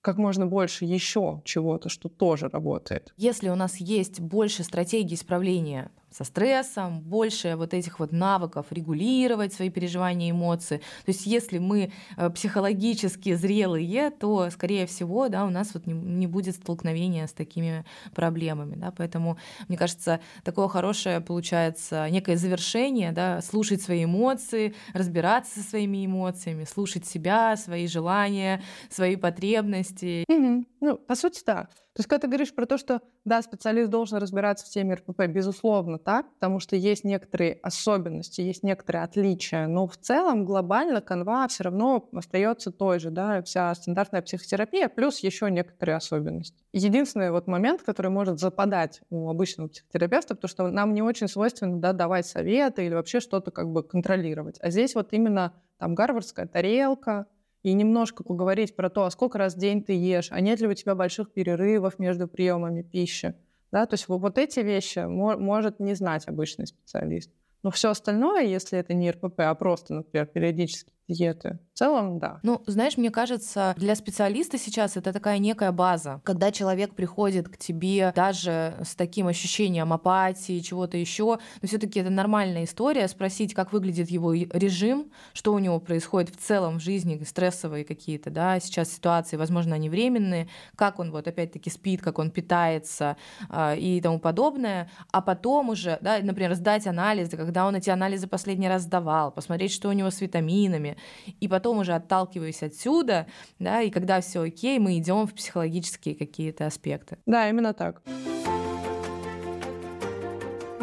Speaker 3: как можно больше еще чего-то, что тоже работает.
Speaker 1: Если у нас есть больше стратегий исправления со стрессом, больше вот этих вот навыков регулировать свои переживания и эмоции. То есть если мы э, психологически зрелые, то, скорее всего, да, у нас вот не, не будет столкновения с такими проблемами. Да? Поэтому, мне кажется, такое хорошее получается некое завершение, да, слушать свои эмоции, разбираться со своими эмоциями, слушать себя, свои желания, свои потребности.
Speaker 3: Mm-hmm. Ну, по сути, да. То есть, когда ты говоришь про то, что, да, специалист должен разбираться в теме РПП, безусловно, так, потому что есть некоторые особенности, есть некоторые отличия, но в целом глобально канва все равно остается той же, да, вся стандартная психотерапия, плюс еще некоторые особенности. Единственный вот момент, который может западать у обычного психотерапевта, потому что нам не очень свойственно, да, давать советы или вообще что-то как бы контролировать. А здесь вот именно там гарвардская тарелка, и немножко поговорить про то, а сколько раз в день ты ешь, а нет ли у тебя больших перерывов между приемами пищи. Да, то есть вот эти вещи может не знать обычный специалист. Но все остальное, если это не РПП, а просто, например, периодически диеты. В целом, да.
Speaker 1: Ну, знаешь, мне кажется, для специалиста сейчас это такая некая база. Когда человек приходит к тебе даже с таким ощущением апатии, чего-то еще, но все-таки это нормальная история, спросить, как выглядит его режим, что у него происходит в целом в жизни, стрессовые какие-то, да, сейчас ситуации, возможно, они временные, как он вот опять-таки спит, как он питается э, и тому подобное, а потом уже, да, например, сдать анализы, когда он эти анализы последний раз сдавал, посмотреть, что у него с витаминами, и потом уже отталкиваясь отсюда, да, и когда все окей, мы идем в психологические какие-то аспекты.
Speaker 3: Да, именно так.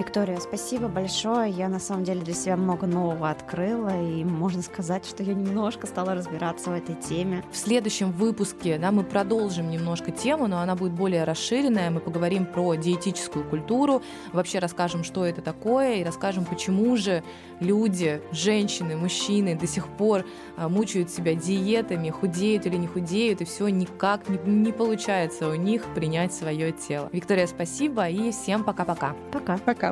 Speaker 2: Виктория, спасибо большое. Я на самом деле для себя много нового открыла, и можно сказать, что я немножко стала разбираться в этой теме.
Speaker 1: В следующем выпуске да, мы продолжим немножко тему, но она будет более расширенная. Мы поговорим про диетическую культуру, вообще расскажем, что это такое, и расскажем, почему же люди, женщины, мужчины до сих пор а, мучают себя диетами, худеют или не худеют, и все никак не, не получается у них принять свое тело. Виктория, спасибо и всем пока-пока.
Speaker 3: Пока. Пока.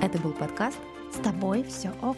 Speaker 2: Это был подкаст «С тобой все ок».